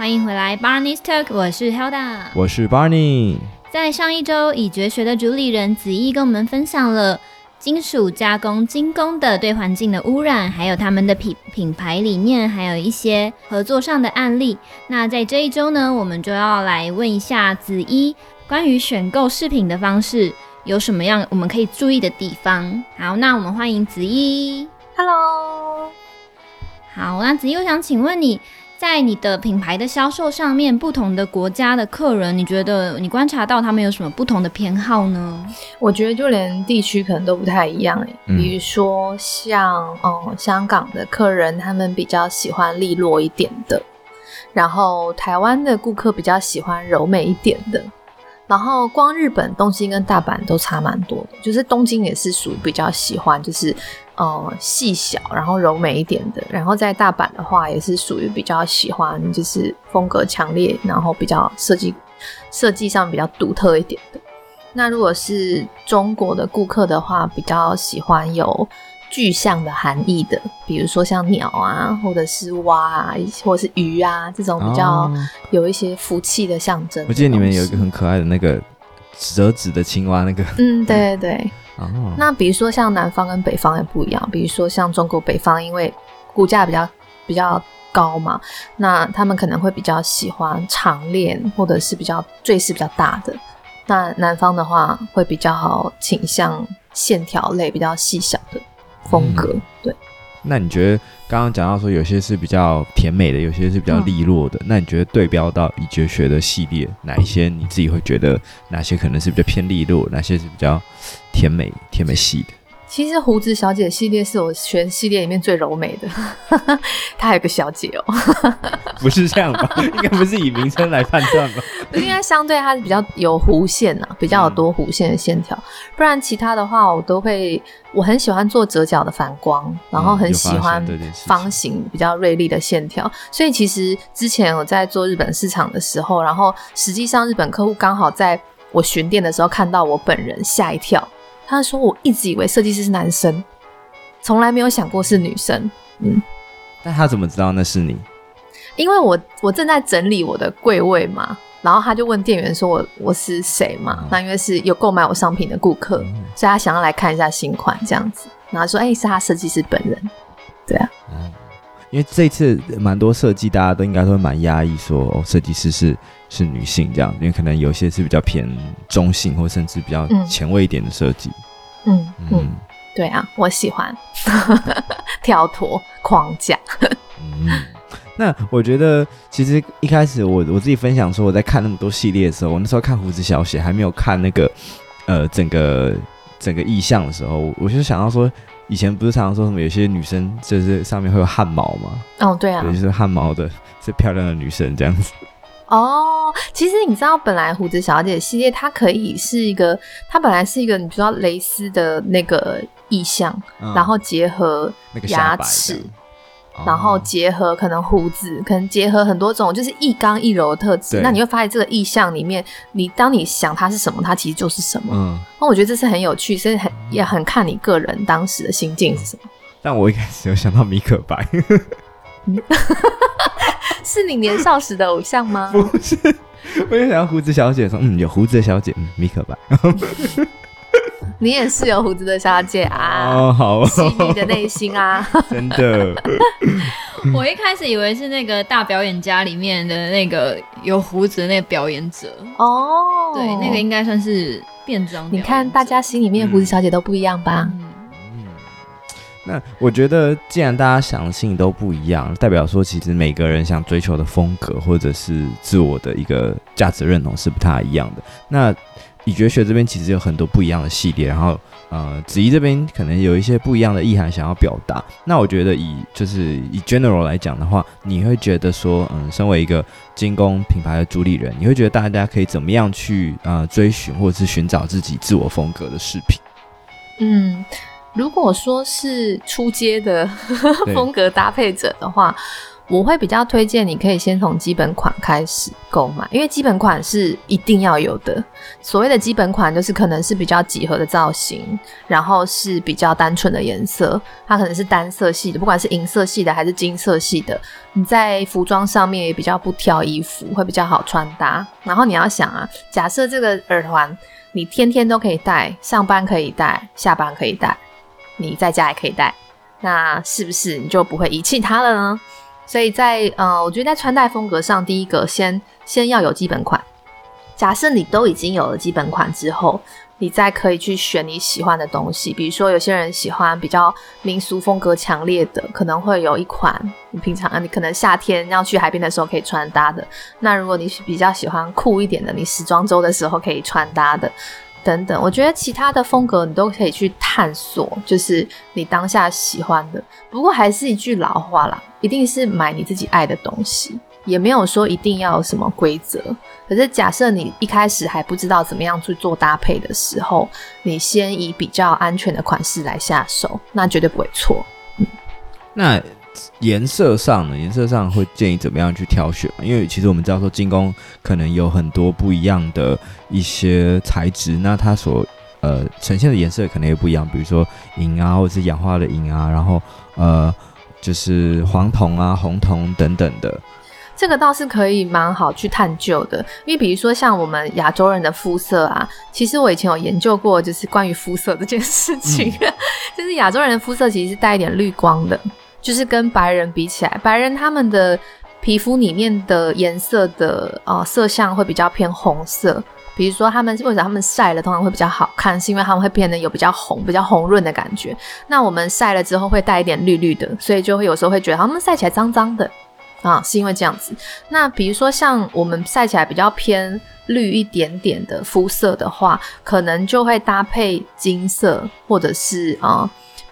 欢迎回来，Barney's Talk，我是 Hilda，我是 Barney。在上一周，以绝学的主理人子毅跟我们分享了金属加工精工的对环境的污染，还有他们的品品牌理念，还有一些合作上的案例。那在这一周呢，我们就要来问一下子毅，关于选购饰品的方式有什么样我们可以注意的地方。好，那我们欢迎子毅。Hello。好，那子毅，我想请问你。在你的品牌的销售上面，不同的国家的客人，你觉得你观察到他们有什么不同的偏好呢？我觉得就连地区可能都不太一样，嗯、比如说像嗯香港的客人，他们比较喜欢利落一点的，然后台湾的顾客比较喜欢柔美一点的。然后光日本东京跟大阪都差蛮多的，就是东京也是属于比较喜欢，就是呃细小然后柔美一点的。然后在大阪的话，也是属于比较喜欢，就是风格强烈，然后比较设计设计上比较独特一点的。那如果是中国的顾客的话，比较喜欢有。具象的含义的，比如说像鸟啊，或者是蛙啊，或者是鱼啊，这种比较有一些福气的象征的。我记得你们有一个很可爱的那个折纸的青蛙，那个嗯，对对对。哦。那比如说像南方跟北方也不一样，比如说像中国北方，因为骨架比较比较高嘛，那他们可能会比较喜欢长链，或者是比较坠饰比较大的。那南方的话，会比较倾向线条类比较细小的。风格、嗯、对，那你觉得刚刚讲到说有些是比较甜美的，有些是比较利落的，嗯、那你觉得对标到以绝学的系列，哪一些你自己会觉得哪些可能是比较偏利落，哪些是比较甜美甜美系的？其实胡子小姐系列是我全系列里面最柔美的，她还有个小姐哦，不是这样吧？应该不是以名称来判断吧？应该相对它是比较有弧线啊，比较有多弧线的线条，嗯、不然其他的话我都会，我很喜欢做折角的反光，然后很喜欢方形比较锐利的线条，所以其实之前我在做日本市场的时候，然后实际上日本客户刚好在我巡店的时候看到我本人，吓一跳。他说：“我一直以为设计师是男生，从来没有想过是女生。”嗯，但他怎么知道那是你？因为我我正在整理我的柜位嘛，然后他就问店员说我：“我我是谁嘛？”嗯、那因为是有购买我商品的顾客，嗯、所以他想要来看一下新款这样子。然后说：“哎、欸，是他设计师本人。”对啊。嗯因为这次蛮多设计，大家都应该都会蛮压抑，说哦，设计师是是女性这样，因为可能有些是比较偏中性，或甚至比较前卫一点的设计。嗯嗯，嗯对啊，我喜欢 跳脱框架。嗯，那我觉得其实一开始我我自己分享说我在看那么多系列的时候，我那时候看胡子小写还没有看那个呃整个整个意象的时候，我就想到说。以前不是常常说什么有些女生就是上面会有汗毛吗？哦，对啊，就是汗毛的是漂亮的女生这样子。哦，其实你知道，本来胡子小姐系列它可以是一个，它本来是一个你知道蕾丝的那个意象，嗯、然后结合牙齿。然后结合可能胡子，可能结合很多种，就是一刚一柔的特质。那你会发现这个意象里面，你当你想它是什么，它其实就是什么。嗯，那我觉得这是很有趣，所以很也很看你个人当时的心境是什么。但我一开始有想到米可白，是你年少时的偶像吗？不是，我就想到胡子小姐说，嗯，有胡子的小姐，嗯，米可白。你也是有胡子的小姐啊！哦，好细腻的内心啊！真的，我一开始以为是那个大表演家里面的那个有胡子的那个表演者哦。对，那个应该算是变装。你看，大家心里面胡子小姐都不一样吧？嗯，嗯。那我觉得，既然大家想的事情都不一样，代表说，其实每个人想追求的风格或者是自我的一个价值认同是不太一样的。那已绝学这边其实有很多不一样的系列，然后呃，子怡这边可能有一些不一样的意涵想要表达。那我觉得以就是以 general 来讲的话，你会觉得说，嗯，身为一个精工品牌的主理人，你会觉得大家可以怎么样去呃追寻或者是寻找自己自我风格的饰品？嗯，如果说是出街的 对风格搭配者的话。我会比较推荐你可以先从基本款开始购买，因为基本款是一定要有的。所谓的基本款就是可能是比较几何的造型，然后是比较单纯的颜色，它可能是单色系的，不管是银色系的还是金色系的，你在服装上面也比较不挑衣服，会比较好穿搭。然后你要想啊，假设这个耳环你天天都可以戴，上班可以戴，下班可以戴，你在家也可以戴，那是不是你就不会遗弃它了呢？所以在呃，我觉得在穿戴风格上，第一个先先要有基本款。假设你都已经有了基本款之后，你再可以去选你喜欢的东西。比如说，有些人喜欢比较民俗风格强烈的，可能会有一款你平常你可能夏天要去海边的时候可以穿搭的。那如果你比较喜欢酷一点的，你时装周的时候可以穿搭的。等等，我觉得其他的风格你都可以去探索，就是你当下喜欢的。不过还是一句老话啦，一定是买你自己爱的东西，也没有说一定要有什么规则。可是假设你一开始还不知道怎么样去做搭配的时候，你先以比较安全的款式来下手，那绝对不会错。那。颜色上呢？颜色上会建议怎么样去挑选？因为其实我们知道说金工可能有很多不一样的一些材质，那它所呃呈现的颜色可能也不一样，比如说银啊，或者是氧化的银啊，然后呃就是黄铜啊、红铜等等的。这个倒是可以蛮好去探究的，因为比如说像我们亚洲人的肤色啊，其实我以前有研究过，就是关于肤色这件事情，嗯、就是亚洲人的肤色其实是带一点绿光的。就是跟白人比起来，白人他们的皮肤里面的颜色的呃色相会比较偏红色。比如说他们为什么他们晒了通常会比较好看，是因为他们会变得有比较红、比较红润的感觉。那我们晒了之后会带一点绿绿的，所以就会有时候会觉得他们晒起来脏脏的啊，是因为这样子。那比如说像我们晒起来比较偏绿一点点的肤色的话，可能就会搭配金色或者是啊。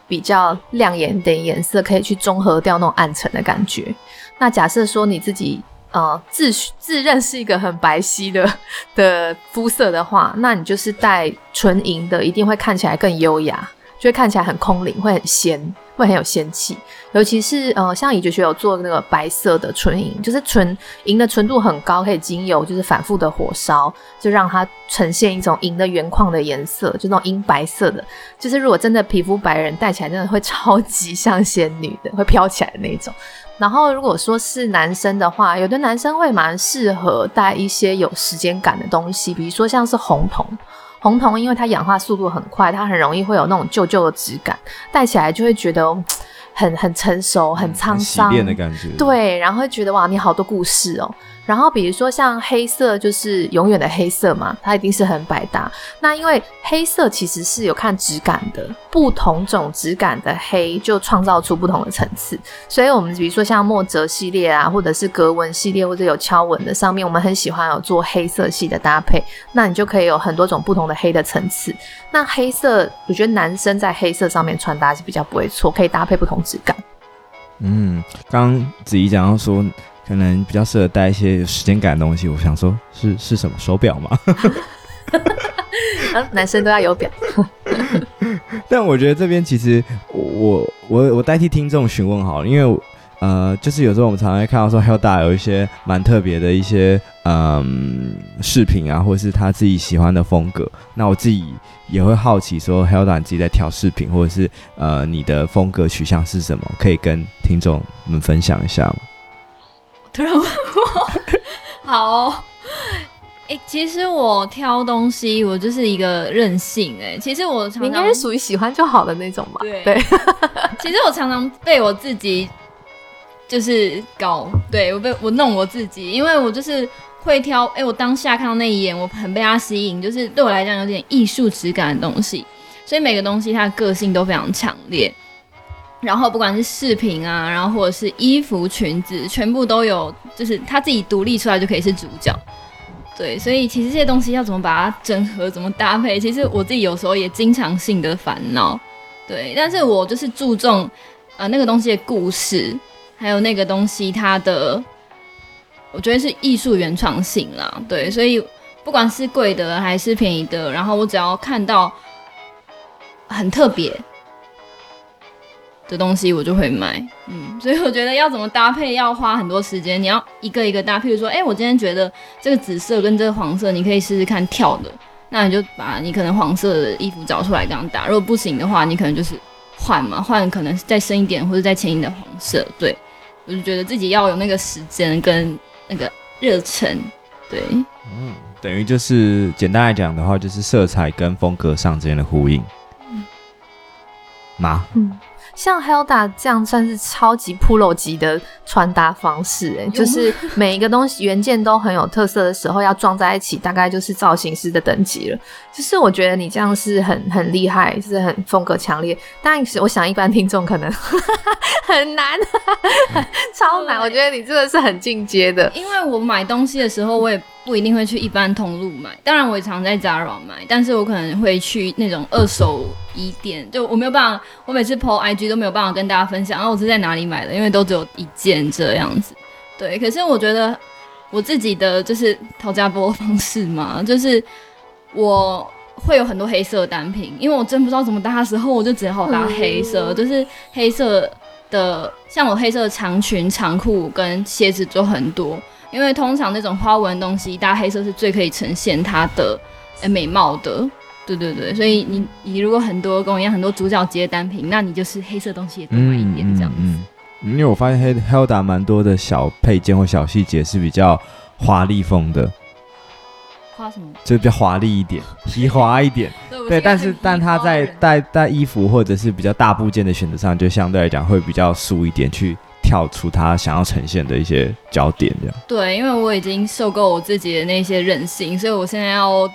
比较亮眼点颜色，可以去中和掉那种暗沉的感觉。那假设说你自己呃自自认是一个很白皙的 的肤色的话，那你就是带纯银的，一定会看起来更优雅，就会看起来很空灵，会很仙。会很有仙气，尤其是呃，像以绝学有做那个白色的纯银，就是纯银的纯度很高，可以经由就是反复的火烧，就让它呈现一种银的原矿的颜色，就那种银白色的。就是如果真的皮肤白人戴起来，真的会 超级像仙女的，会飘起来的那种。然后如果说是男生的话，有的男生会蛮适合戴一些有时间感的东西，比如说像是红铜。红铜，因为它氧化速度很快，它很容易会有那种旧旧的质感，戴起来就会觉得很很成熟、很沧桑、洗练的感觉。对，然后会觉得哇，你好多故事哦。然后比如说像黑色，就是永远的黑色嘛，它一定是很百搭。那因为黑色其实是有看质感的，不同种质感的黑就创造出不同的层次。所以我们比如说像墨泽系列啊，或者是格纹系列，或者有敲纹的上面，我们很喜欢有做黑色系的搭配。那你就可以有很多种不同的黑的层次。那黑色，我觉得男生在黑色上面穿搭是比较不会错，可以搭配不同质感。嗯，刚子怡讲到说。可能比较适合戴一些有时间感的东西。我想说是，是是什么手表吗？男生都要有表。但我觉得这边其实我我我代替听众询问好了，因为呃，就是有时候我们常常会看到说 Hilda 有一些蛮特别的一些嗯饰品啊，或者是他自己喜欢的风格。那我自己也会好奇说，Hilda 你自己在挑饰品，或者是呃你的风格取向是什么？可以跟听众们分享一下吗？突然问我，好、哦，哎、欸，其实我挑东西，我就是一个任性、欸，哎，其实我常常应该是属于喜欢就好的那种吧。对，对。其实我常常被我自己就是搞，对我被我弄我自己，因为我就是会挑，哎、欸，我当下看到那一眼，我很被它吸引，就是对我来讲有点艺术质感的东西，所以每个东西它的个性都非常强烈。然后不管是饰品啊，然后或者是衣服、裙子，全部都有，就是他自己独立出来就可以是主角。对，所以其实这些东西要怎么把它整合、怎么搭配，其实我自己有时候也经常性的烦恼。对，但是我就是注重呃那个东西的故事，还有那个东西它的，我觉得是艺术原创性啦。对，所以不管是贵的还是便宜的，然后我只要看到很特别。的东西，我就会买。嗯，所以我觉得要怎么搭配，要花很多时间。你要一个一个搭，譬如说，哎、欸，我今天觉得这个紫色跟这个黄色，你可以试试看跳的。那你就把你可能黄色的衣服找出来这样搭。如果不行的话，你可能就是换嘛，换可能再深一点或者再浅一点的黄色。对，我就觉得自己要有那个时间跟那个热忱。对，嗯，等于就是简单来讲的话，就是色彩跟风格上之间的呼应。嗯，吗？嗯。像 Helda 这样算是超级 Pro 级的穿搭方式，哎，就是每一个东西原件都很有特色的时候，要装在一起，大概就是造型师的等级了。就是我觉得你这样是很很厉害，就是很风格强烈。但是我想一般听众可能 很难，超难。我觉得你真的是很进阶的，因为我买东西的时候，我也。不一定会去一般通路买，当然我也常在 Zara 买，但是我可能会去那种二手衣店，就我没有办法，我每次 po IG 都没有办法跟大家分享，然后我是在哪里买的，因为都只有一件这样子。对，可是我觉得我自己的就是讨价播方式嘛，就是我会有很多黑色的单品，因为我真不知道怎么搭的时候，我就只好搭黑色，就是黑色的，像我黑色的长裙、长裤跟鞋子就很多。因为通常那种花纹东西搭黑色是最可以呈现它的诶美貌的，对对对，所以你你如果很多跟我一样很多主角级的单品，那你就是黑色东西也多买一点这样子。嗯，嗯，因为我发现黑 Hilda 蛮多的小配件或小细节是比较华丽风的，花什么？就比较华丽一点，皮滑一点。对，但是但它在带带衣服或者是比较大部件的选择上，就相对来讲会比较素一点去。跳出他想要呈现的一些焦点，这样。对，因为我已经受够我自己的那些任性，所以我现在要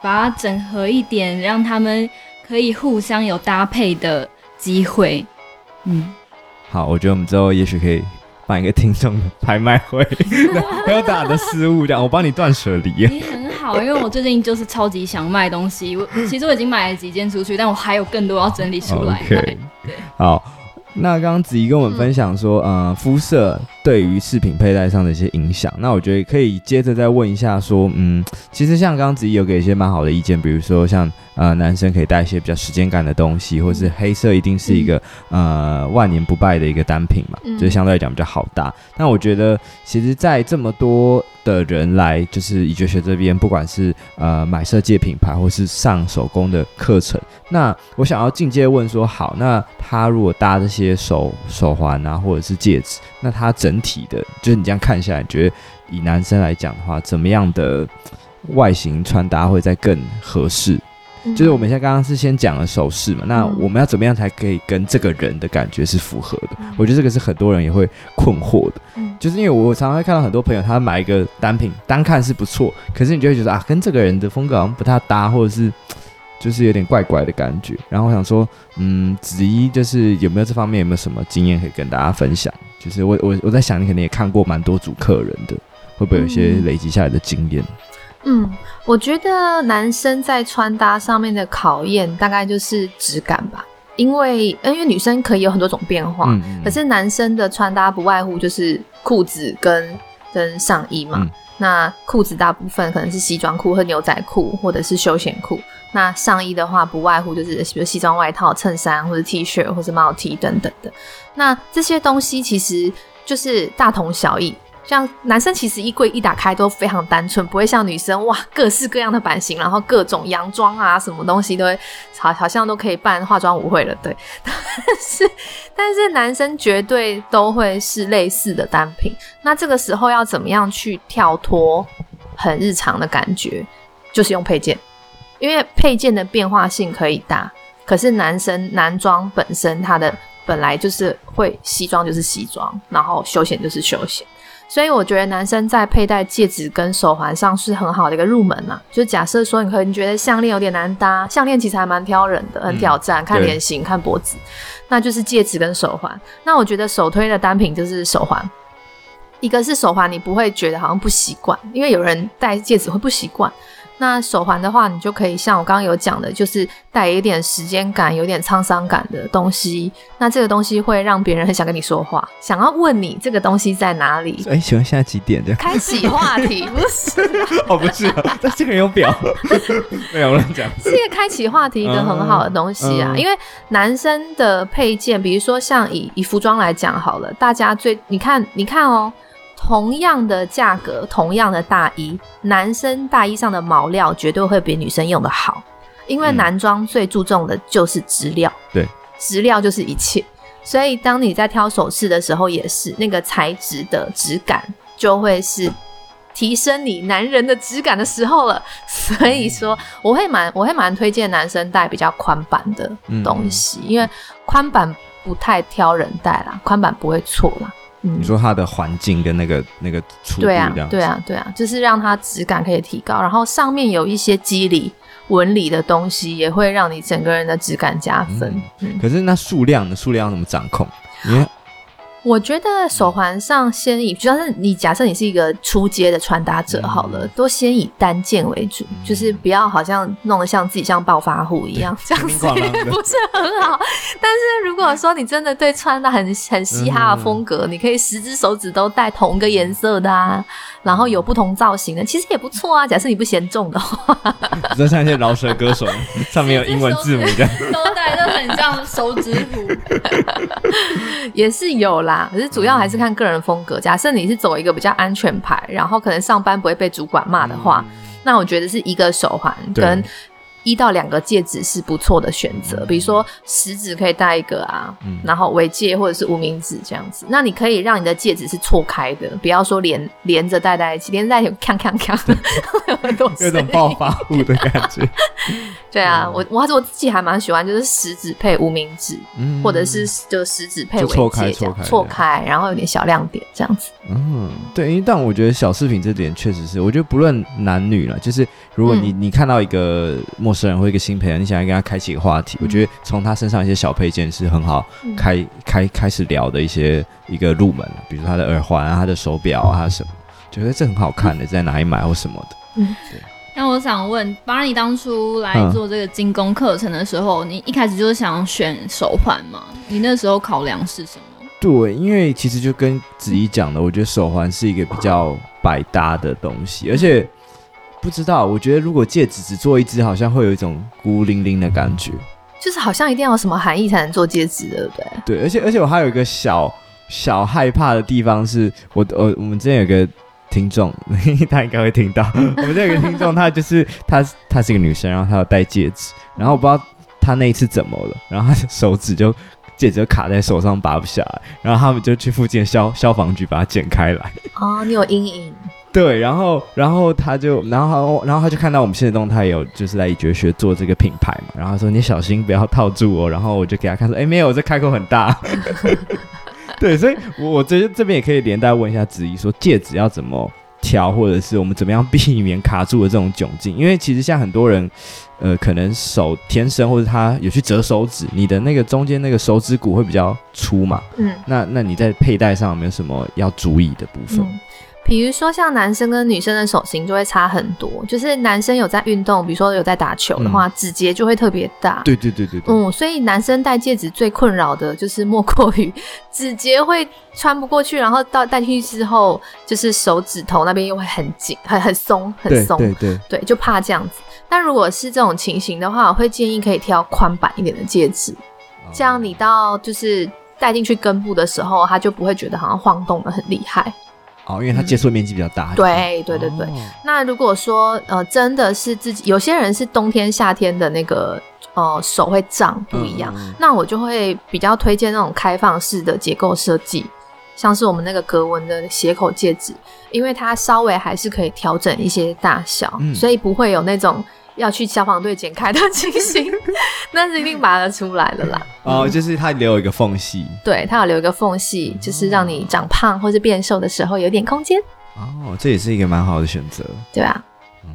把它整合一点，让他们可以互相有搭配的机会。嗯，好，我觉得我们之后也许可以办一个听众的拍卖会，不 要打的失误这样，我帮你断舍离。你很好，因为我最近就是超级想卖东西，我其实我已经买了几件出去，但我还有更多要整理出来。Okay. 对，好。那刚刚子怡跟我们分享说，嗯、呃，肤色对于饰品佩戴上的一些影响。那我觉得可以接着再问一下，说，嗯，其实像刚刚子怡有给一些蛮好的意见，比如说像呃，男生可以带一些比较时间感的东西，或是黑色一定是一个、嗯、呃万年不败的一个单品嘛，嗯、就是相对来讲比较好搭。那我觉得，其实，在这么多的人来，就是以绝学这边，不管是呃买设计品牌，或是上手工的课程，那我想要进阶问说，好，那他如果搭这些手手环啊，或者是戒指，那他整体的，就是你这样看下来，觉得以男生来讲的话，怎么样的外形穿搭会再更合适？就是我们现在刚刚是先讲了首饰嘛，那我们要怎么样才可以跟这个人的感觉是符合的？我觉得这个是很多人也会困惑的，就是因为我常常会看到很多朋友他买一个单品，单看是不错，可是你就会觉得啊，跟这个人的风格好像不太搭，或者是就是有点怪怪的感觉。然后我想说，嗯，子怡就是有没有这方面有没有什么经验可以跟大家分享？就是我我我在想，你肯定也看过蛮多组客人的，会不会有一些累积下来的经验？嗯，我觉得男生在穿搭上面的考验大概就是质感吧，因为因为女生可以有很多种变化，嗯嗯，可是男生的穿搭不外乎就是裤子跟跟上衣嘛。嗯、那裤子大部分可能是西装裤和牛仔裤或者是休闲裤，那上衣的话不外乎就是比如西装外套、衬衫或者 T 恤或者帽 T 等等的。那这些东西其实就是大同小异。像男生其实衣柜一打开都非常单纯，不会像女生哇，各式各样的版型，然后各种洋装啊，什么东西都会好好像都可以办化妆舞会了，对。但是但是男生绝对都会是类似的单品，那这个时候要怎么样去跳脱很日常的感觉？就是用配件，因为配件的变化性可以大，可是男生男装本身它的本来就是会西装就是西装，然后休闲就是休闲。所以我觉得男生在佩戴戒指跟手环上是很好的一个入门嘛。就假设说你可能觉得项链有点难搭，项链其实还蛮挑人的，很挑战，嗯、看脸型、看脖子，那就是戒指跟手环。那我觉得首推的单品就是手环，一个是手环，你不会觉得好像不习惯，因为有人戴戒指会不习惯。那手环的话，你就可以像我刚刚有讲的，就是带一点时间感、有点沧桑感的东西。那这个东西会让别人很想跟你说话，想要问你这个东西在哪里。哎，请问现在几点？这样开启话题不是？哦，不是，但这个人有表，没有乱讲。是一个开启话题一个很好的东西啊，嗯嗯、因为男生的配件，比如说像以以服装来讲好了，大家最你看你看哦。同样的价格，同样的大衣，男生大衣上的毛料绝对会比女生用的好，因为男装最注重的就是质料，对、嗯，质料就是一切。所以当你在挑首饰的时候，也是那个材质的质感就会是提升你男人的质感的时候了。所以说，我会蛮我会蛮推荐男生戴比较宽版的东西，嗯、因为宽版不太挑人戴啦，宽版不会错啦。嗯、你说它的环境跟那个那个粗度这样，对啊，对啊，对啊，就是让它质感可以提高，然后上面有一些肌理纹理的东西，也会让你整个人的质感加分。嗯嗯、可是那数量呢？数量要怎么掌控？因为我觉得手环上先以，主要是你假设你是一个出街的穿搭者好了，嗯、都先以单件为主，嗯、就是不要好像弄得像自己像暴发户一样，这样子也 不是很好。但是如果说你真的对穿搭很很嘻哈的风格，嗯、你可以十只手指都戴同一个颜色的啊，然后有不同造型的，其实也不错啊。假设你不嫌重的话，就像一些饶舌歌手，上面有英文字母这样，都戴就 很像手指虎，也是有啦。可是主要还是看个人风格。假设你是走一个比较安全牌，然后可能上班不会被主管骂的话，嗯、那我觉得是一个手环跟。一到两个戒指是不错的选择，比如说食指可以戴一个啊，嗯、然后尾戒或者是无名指这样子。那你可以让你的戒指是错开的，不要说连连着戴在一起，连在一起锵锵锵，有种暴发户的感觉。对啊，我我还是我自己还蛮喜欢，就是食指配无名指，嗯、或者是就食指配尾戒，错开然后有点小亮点这样子。嗯，对，因为但我觉得小饰品这点确实是，我觉得不论男女了，就是如果你、嗯、你看到一个陌生人或一个新朋友，你想要跟他开启一个话题，嗯、我觉得从他身上一些小配件是很好开、嗯、开开始聊的一些一个入门，比如他的耳环啊、他的手表啊、他什么，觉得这很好看的，在哪里买或什么的。嗯，对。那我想问，Barney 当初来做这个精工课程的时候，嗯、你一开始就是想选手环吗？你那时候考量是什么？对，因为其实就跟子怡讲的，我觉得手环是一个比较百搭的东西，而且。不知道，我觉得如果戒指只做一只，好像会有一种孤零零的感觉，就是好像一定要有什么含义才能做戒指，对不对？对，而且而且我还有一个小小害怕的地方是，我我，我们之前有个听众，他应该会听到，我们这有个听众，他就是他她是一个女生，然后她有戴戒指，然后我不知道她那一次怎么了，然后她的手指就戒指就卡在手上拔不下来，然后他们就去附近的消消防局把它剪开来。哦，你有阴影。对，然后，然后他就，然后，然后他就看到我们现实动态有，就是在以绝学做这个品牌嘛，然后他说你小心不要套住哦，然后我就给他看说，哎，没有，这开口很大。对，所以我我觉得这边也可以连带问一下子怡，说戒指要怎么挑，或者是我们怎么样避免卡住的这种窘境，因为其实像很多人，呃，可能手天生或者他有去折手指，你的那个中间那个手指骨会比较粗嘛，嗯，那那你在佩戴上有没有什么要注意的部分？嗯比如说，像男生跟女生的手型就会差很多。就是男生有在运动，比如说有在打球的话，嗯、指节就会特别大。对对对对对。嗯，所以男生戴戒指最困扰的就是莫过于指节会穿不过去，然后到戴进去之后，就是手指头那边又会很紧、很很松、很松。对对对。对，就怕这样子。但如果是这种情形的话，我会建议可以挑宽版一点的戒指，哦、这样你到就是戴进去根部的时候，它就不会觉得好像晃动的很厉害。哦，因为它接触面积比较大。对对对对。哦、那如果说呃，真的是自己，有些人是冬天夏天的那个呃手会胀不一样，嗯、那我就会比较推荐那种开放式的结构设计，像是我们那个格纹的斜口戒指，因为它稍微还是可以调整一些大小，嗯、所以不会有那种。要去消防队剪开的情形，那是一定拔得出来的啦。哦，就是它留一个缝隙，对，它有留一个缝隙，就是让你长胖或是变瘦的时候有点空间。哦，这也是一个蛮好的选择，对啊。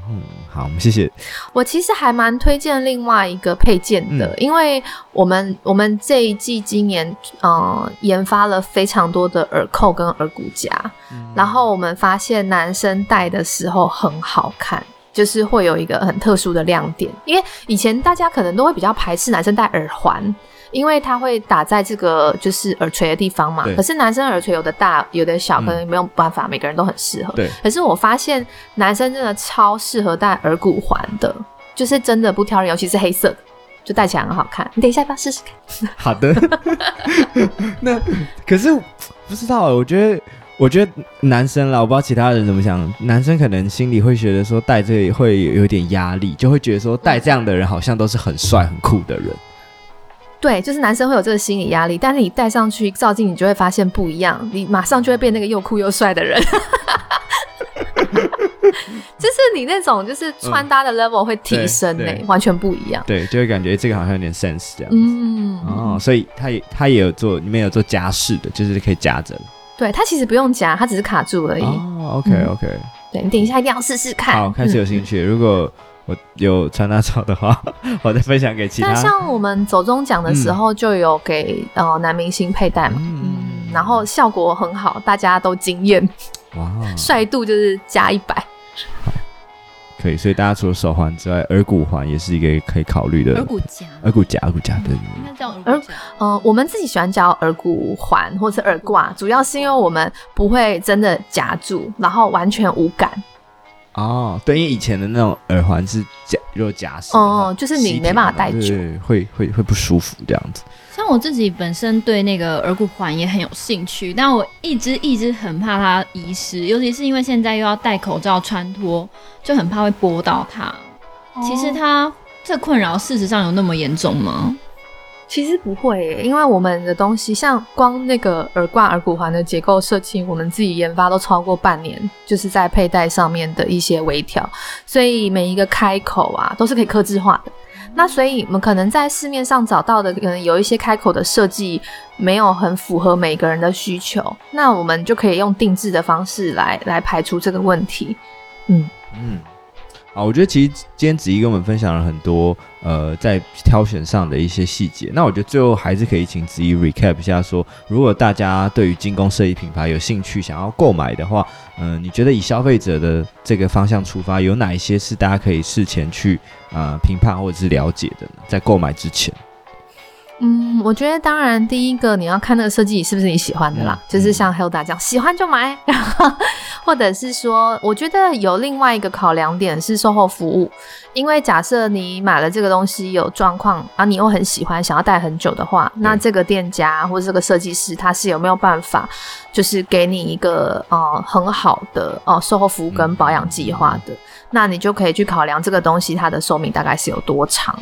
嗯，好，我们谢谢。我其实还蛮推荐另外一个配件的，嗯、因为我们我们这一季今年呃研发了非常多的耳扣跟耳骨夹，嗯、然后我们发现男生戴的时候很好看。就是会有一个很特殊的亮点，因为以前大家可能都会比较排斥男生戴耳环，因为它会打在这个就是耳垂的地方嘛。可是男生耳垂有的大有的小，可能没有办法，嗯、每个人都很适合。对。可是我发现男生真的超适合戴耳骨环的，就是真的不挑人，尤其是黑色的，就戴起来很好看。你等一下要不要试试看？好的。那可是不知道，我觉得。我觉得男生啦，我不知道其他人怎么想。男生可能心里会觉得说戴这个会有点压力，就会觉得说戴这样的人好像都是很帅很酷的人。对，就是男生会有这个心理压力，但是你戴上去照镜，你就会发现不一样，你马上就会变那个又酷又帅的人。就是你那种就是穿搭的 level 会提升呢、欸，完全不一样。对，就会感觉这个好像有点 sense 这样子。嗯哦，所以他也他也有做，里面有做夹式的，就是可以夹着。对，它其实不用夹，它只是卡住而已。哦，OK OK。对，你等一下一定要试试看。好，开始有兴趣。嗯、如果我有穿搭照的话，我再分享给其他。那像我们走中奖的时候，就有给、嗯、呃男明星佩戴嘛，嗯，嗯，然后效果很好，大家都惊艳。哇，帅度就是加一百。可以，所以大家除了手环之外，耳骨环也是一个可以考虑的。耳骨夹，耳骨夹，耳骨夹，对。应该叫耳呃，我们自己喜欢叫耳骨环或者耳挂，主要是因为我们不会真的夹住，然后完全无感。哦，对，因为以前的那种耳环是夹，如果夹死，哦，就是你没办法戴住，会会会不舒服这样子。像我自己本身对那个耳骨环也很有兴趣，但我一直一直很怕它遗失，尤其是因为现在又要戴口罩穿脱，就很怕会拨到它。哦、其实它这困扰事实上有那么严重吗？其实不会耶，因为我们的东西像光那个耳挂耳骨环的结构设计，我们自己研发都超过半年，就是在佩戴上面的一些微调，所以每一个开口啊都是可以克制化的。那所以我们可能在市面上找到的，可能有一些开口的设计没有很符合每个人的需求，那我们就可以用定制的方式来来排除这个问题。嗯嗯。啊，我觉得其实今天子怡跟我们分享了很多，呃，在挑选上的一些细节。那我觉得最后还是可以请子怡 recap 一下说，如果大家对于精工设计品牌有兴趣，想要购买的话，嗯、你觉得以消费者的这个方向出发，有哪一些是大家可以事前去啊评判或者是了解的呢？在购买之前。嗯，我觉得当然，第一个你要看那个设计是不是你喜欢的啦，嗯、就是像 Hilda 这样，喜欢就买。然后，或者是说，我觉得有另外一个考量点是售后服务，因为假设你买了这个东西有状况，啊，你又很喜欢，想要戴很久的话，那这个店家或者这个设计师他是有没有办法，就是给你一个呃很好的呃售后服务跟保养计划的，嗯、那你就可以去考量这个东西它的寿命大概是有多长。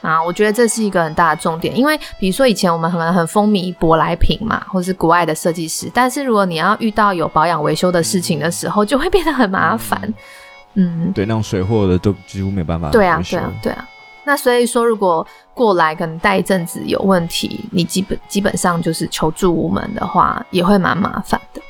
啊，我觉得这是一个很大的重点，因为比如说以前我们可能很风靡舶来品嘛，或是国外的设计师，但是如果你要遇到有保养维修的事情的时候，就会变得很麻烦。嗯，对，那种水货的都几乎没有办法。对啊，对啊，对啊。那所以说，如果过来可能待一阵子有问题，你基本基本上就是求助无门的话，也会蛮麻烦的。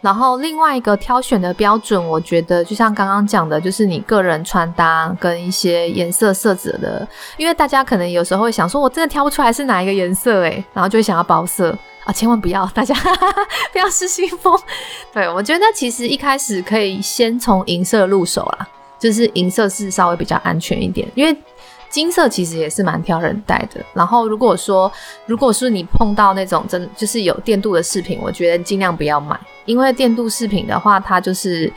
然后另外一个挑选的标准，我觉得就像刚刚讲的，就是你个人穿搭跟一些颜色色泽的，因为大家可能有时候会想说，我真的挑不出来是哪一个颜色诶，然后就会想要包色啊，千万不要，大家 不要失心疯。对，我觉得其实一开始可以先从银色入手啦，就是银色是稍微比较安全一点，因为。金色其实也是蛮挑人戴的。然后如果说，如果是你碰到那种真就是有电镀的饰品，我觉得尽量不要买，因为电镀饰品的话，它就是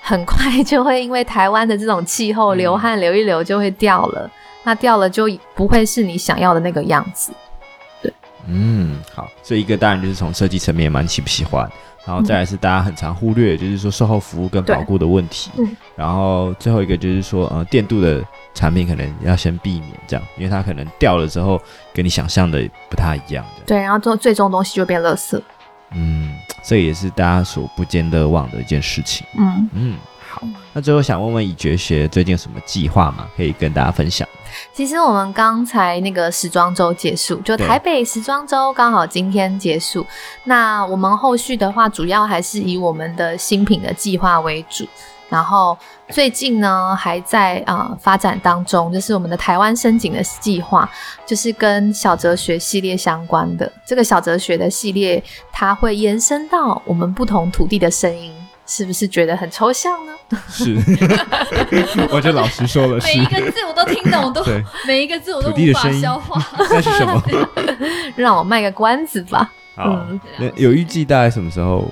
很快就会因为台湾的这种气候，流汗流一流就会掉了。那掉了就不会是你想要的那个样子。对，嗯，好，所以一个当然就是从设计层面蛮喜不喜欢。然后再来是大家很常忽略，就是说售后服务跟保固的问题。嗯。然后最后一个就是说，呃，电镀的产品可能要先避免这样，因为它可能掉了之后跟你想象的不太一样。对，然后最最终东西就变垃圾。嗯，这也是大家所不见得忘的一件事情。嗯嗯。好，那最后想问问以绝学最近有什么计划吗？可以跟大家分享。其实我们刚才那个时装周结束，就台北时装周刚好今天结束。那我们后续的话，主要还是以我们的新品的计划为主。然后最近呢，还在啊、呃、发展当中，就是我们的台湾深井的计划，就是跟小哲学系列相关的。这个小哲学的系列，它会延伸到我们不同土地的声音。是不是觉得很抽象呢？是，我就老实说了，每一个字我都听懂，都 对每一个字我都无法消化。那是什么？让我卖个关子吧。好，嗯、有预计大概什么时候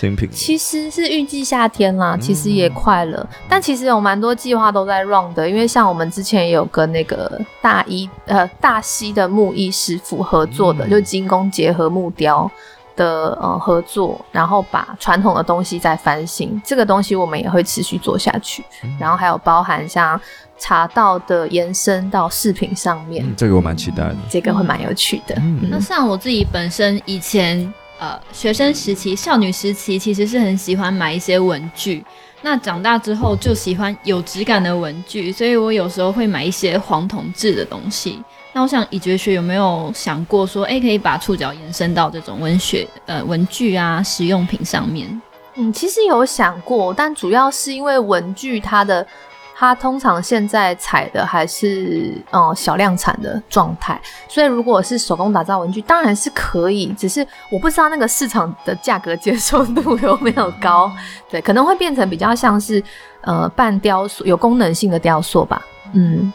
新品？其实是预计夏天啦，其实也快了。嗯、但其实有蛮多计划都在 run 的，因为像我们之前也有跟那个大一呃大西的木艺师傅合作的，嗯、就精工结合木雕。的呃合作，然后把传统的东西再翻新，这个东西我们也会持续做下去。嗯、然后还有包含像茶道的延伸到饰品上面，嗯、这个我蛮期待的，这个会蛮有趣的。嗯嗯、那像我自己本身以前呃学生时期、少女时期，其实是很喜欢买一些文具。那长大之后就喜欢有质感的文具，所以我有时候会买一些黄铜制的东西。那我想，以绝学有没有想过说，哎、欸，可以把触角延伸到这种文学、呃文具啊、实用品上面？嗯，其实有想过，但主要是因为文具它的它通常现在采的还是嗯小量产的状态，所以如果是手工打造文具，当然是可以，只是我不知道那个市场的价格接受度有没有高，对，可能会变成比较像是呃半雕塑、有功能性的雕塑吧，嗯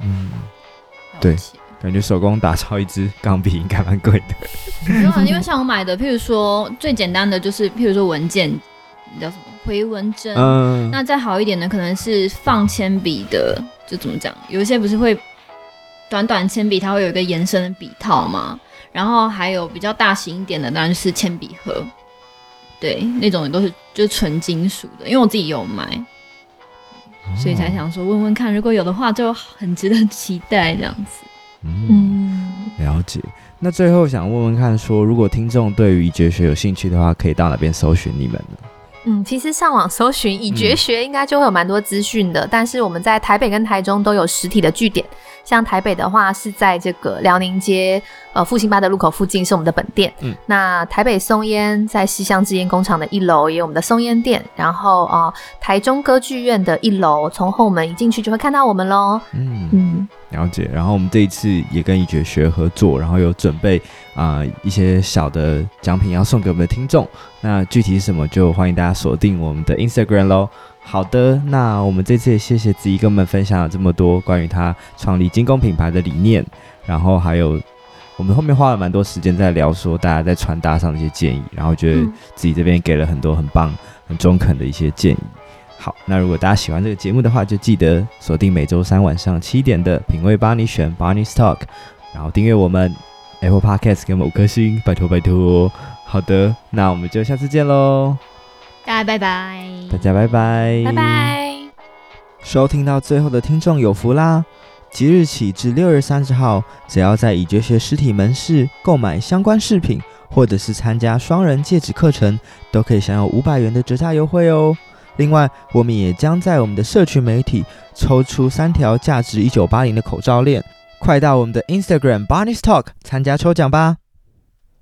嗯。对，感觉手工打造一支钢笔应该蛮贵的。因为像我买的，譬如说最简单的就是，譬如说文件叫什么回纹针。嗯。那再好一点的，可能是放铅笔的，就怎么讲？有一些不是会短短铅笔，它会有一个延伸的笔套嘛。然后还有比较大型一点的，当然就是铅笔盒。对，那种也都是就是纯金属的，因为我自己有买。所以才想说问问看，如果有的话，就很值得期待这样子。嗯，了解。那最后想问问看，说如果听众对于以绝学有兴趣的话，可以到哪边搜寻你们呢？嗯，其实上网搜寻以绝学，应该就会有蛮多资讯的。嗯、但是我们在台北跟台中都有实体的据点。像台北的话，是在这个辽宁街呃复兴八的路口附近，是我们的本店。嗯，那台北松烟在西乡制烟工厂的一楼也有我们的松烟店。然后啊、呃，台中歌剧院的一楼，从后门一进去就会看到我们喽。嗯嗯，了解。然后我们这一次也跟一绝学合作，然后有准备啊、呃、一些小的奖品要送给我们的听众。那具体是什么，就欢迎大家锁定我们的 Instagram 喽。好的，那我们这次也谢谢子怡跟我们分享了这么多关于他创立精工品牌的理念，然后还有我们后面花了蛮多时间在聊说大家在穿搭上的一些建议，然后觉得自己这边给了很多很棒、很中肯的一些建议。好，那如果大家喜欢这个节目的话，就记得锁定每周三晚上七点的品味帮你选 Barney's Talk，然后订阅我们 Apple Podcast 给我们五颗星，拜托拜托。好的，那我们就下次见喽。大家拜拜，大家拜拜，拜拜。收听到最后的听众有福啦！即日起至六月三十号，只要在已绝学实体门市购买相关饰品，或者是参加双人戒指课程，都可以享有五百元的折价优惠哦。另外，我们也将在我们的社群媒体抽出三条价值一九八零的口罩链，快到我们的 Instagram Barney's Talk 参加抽奖吧！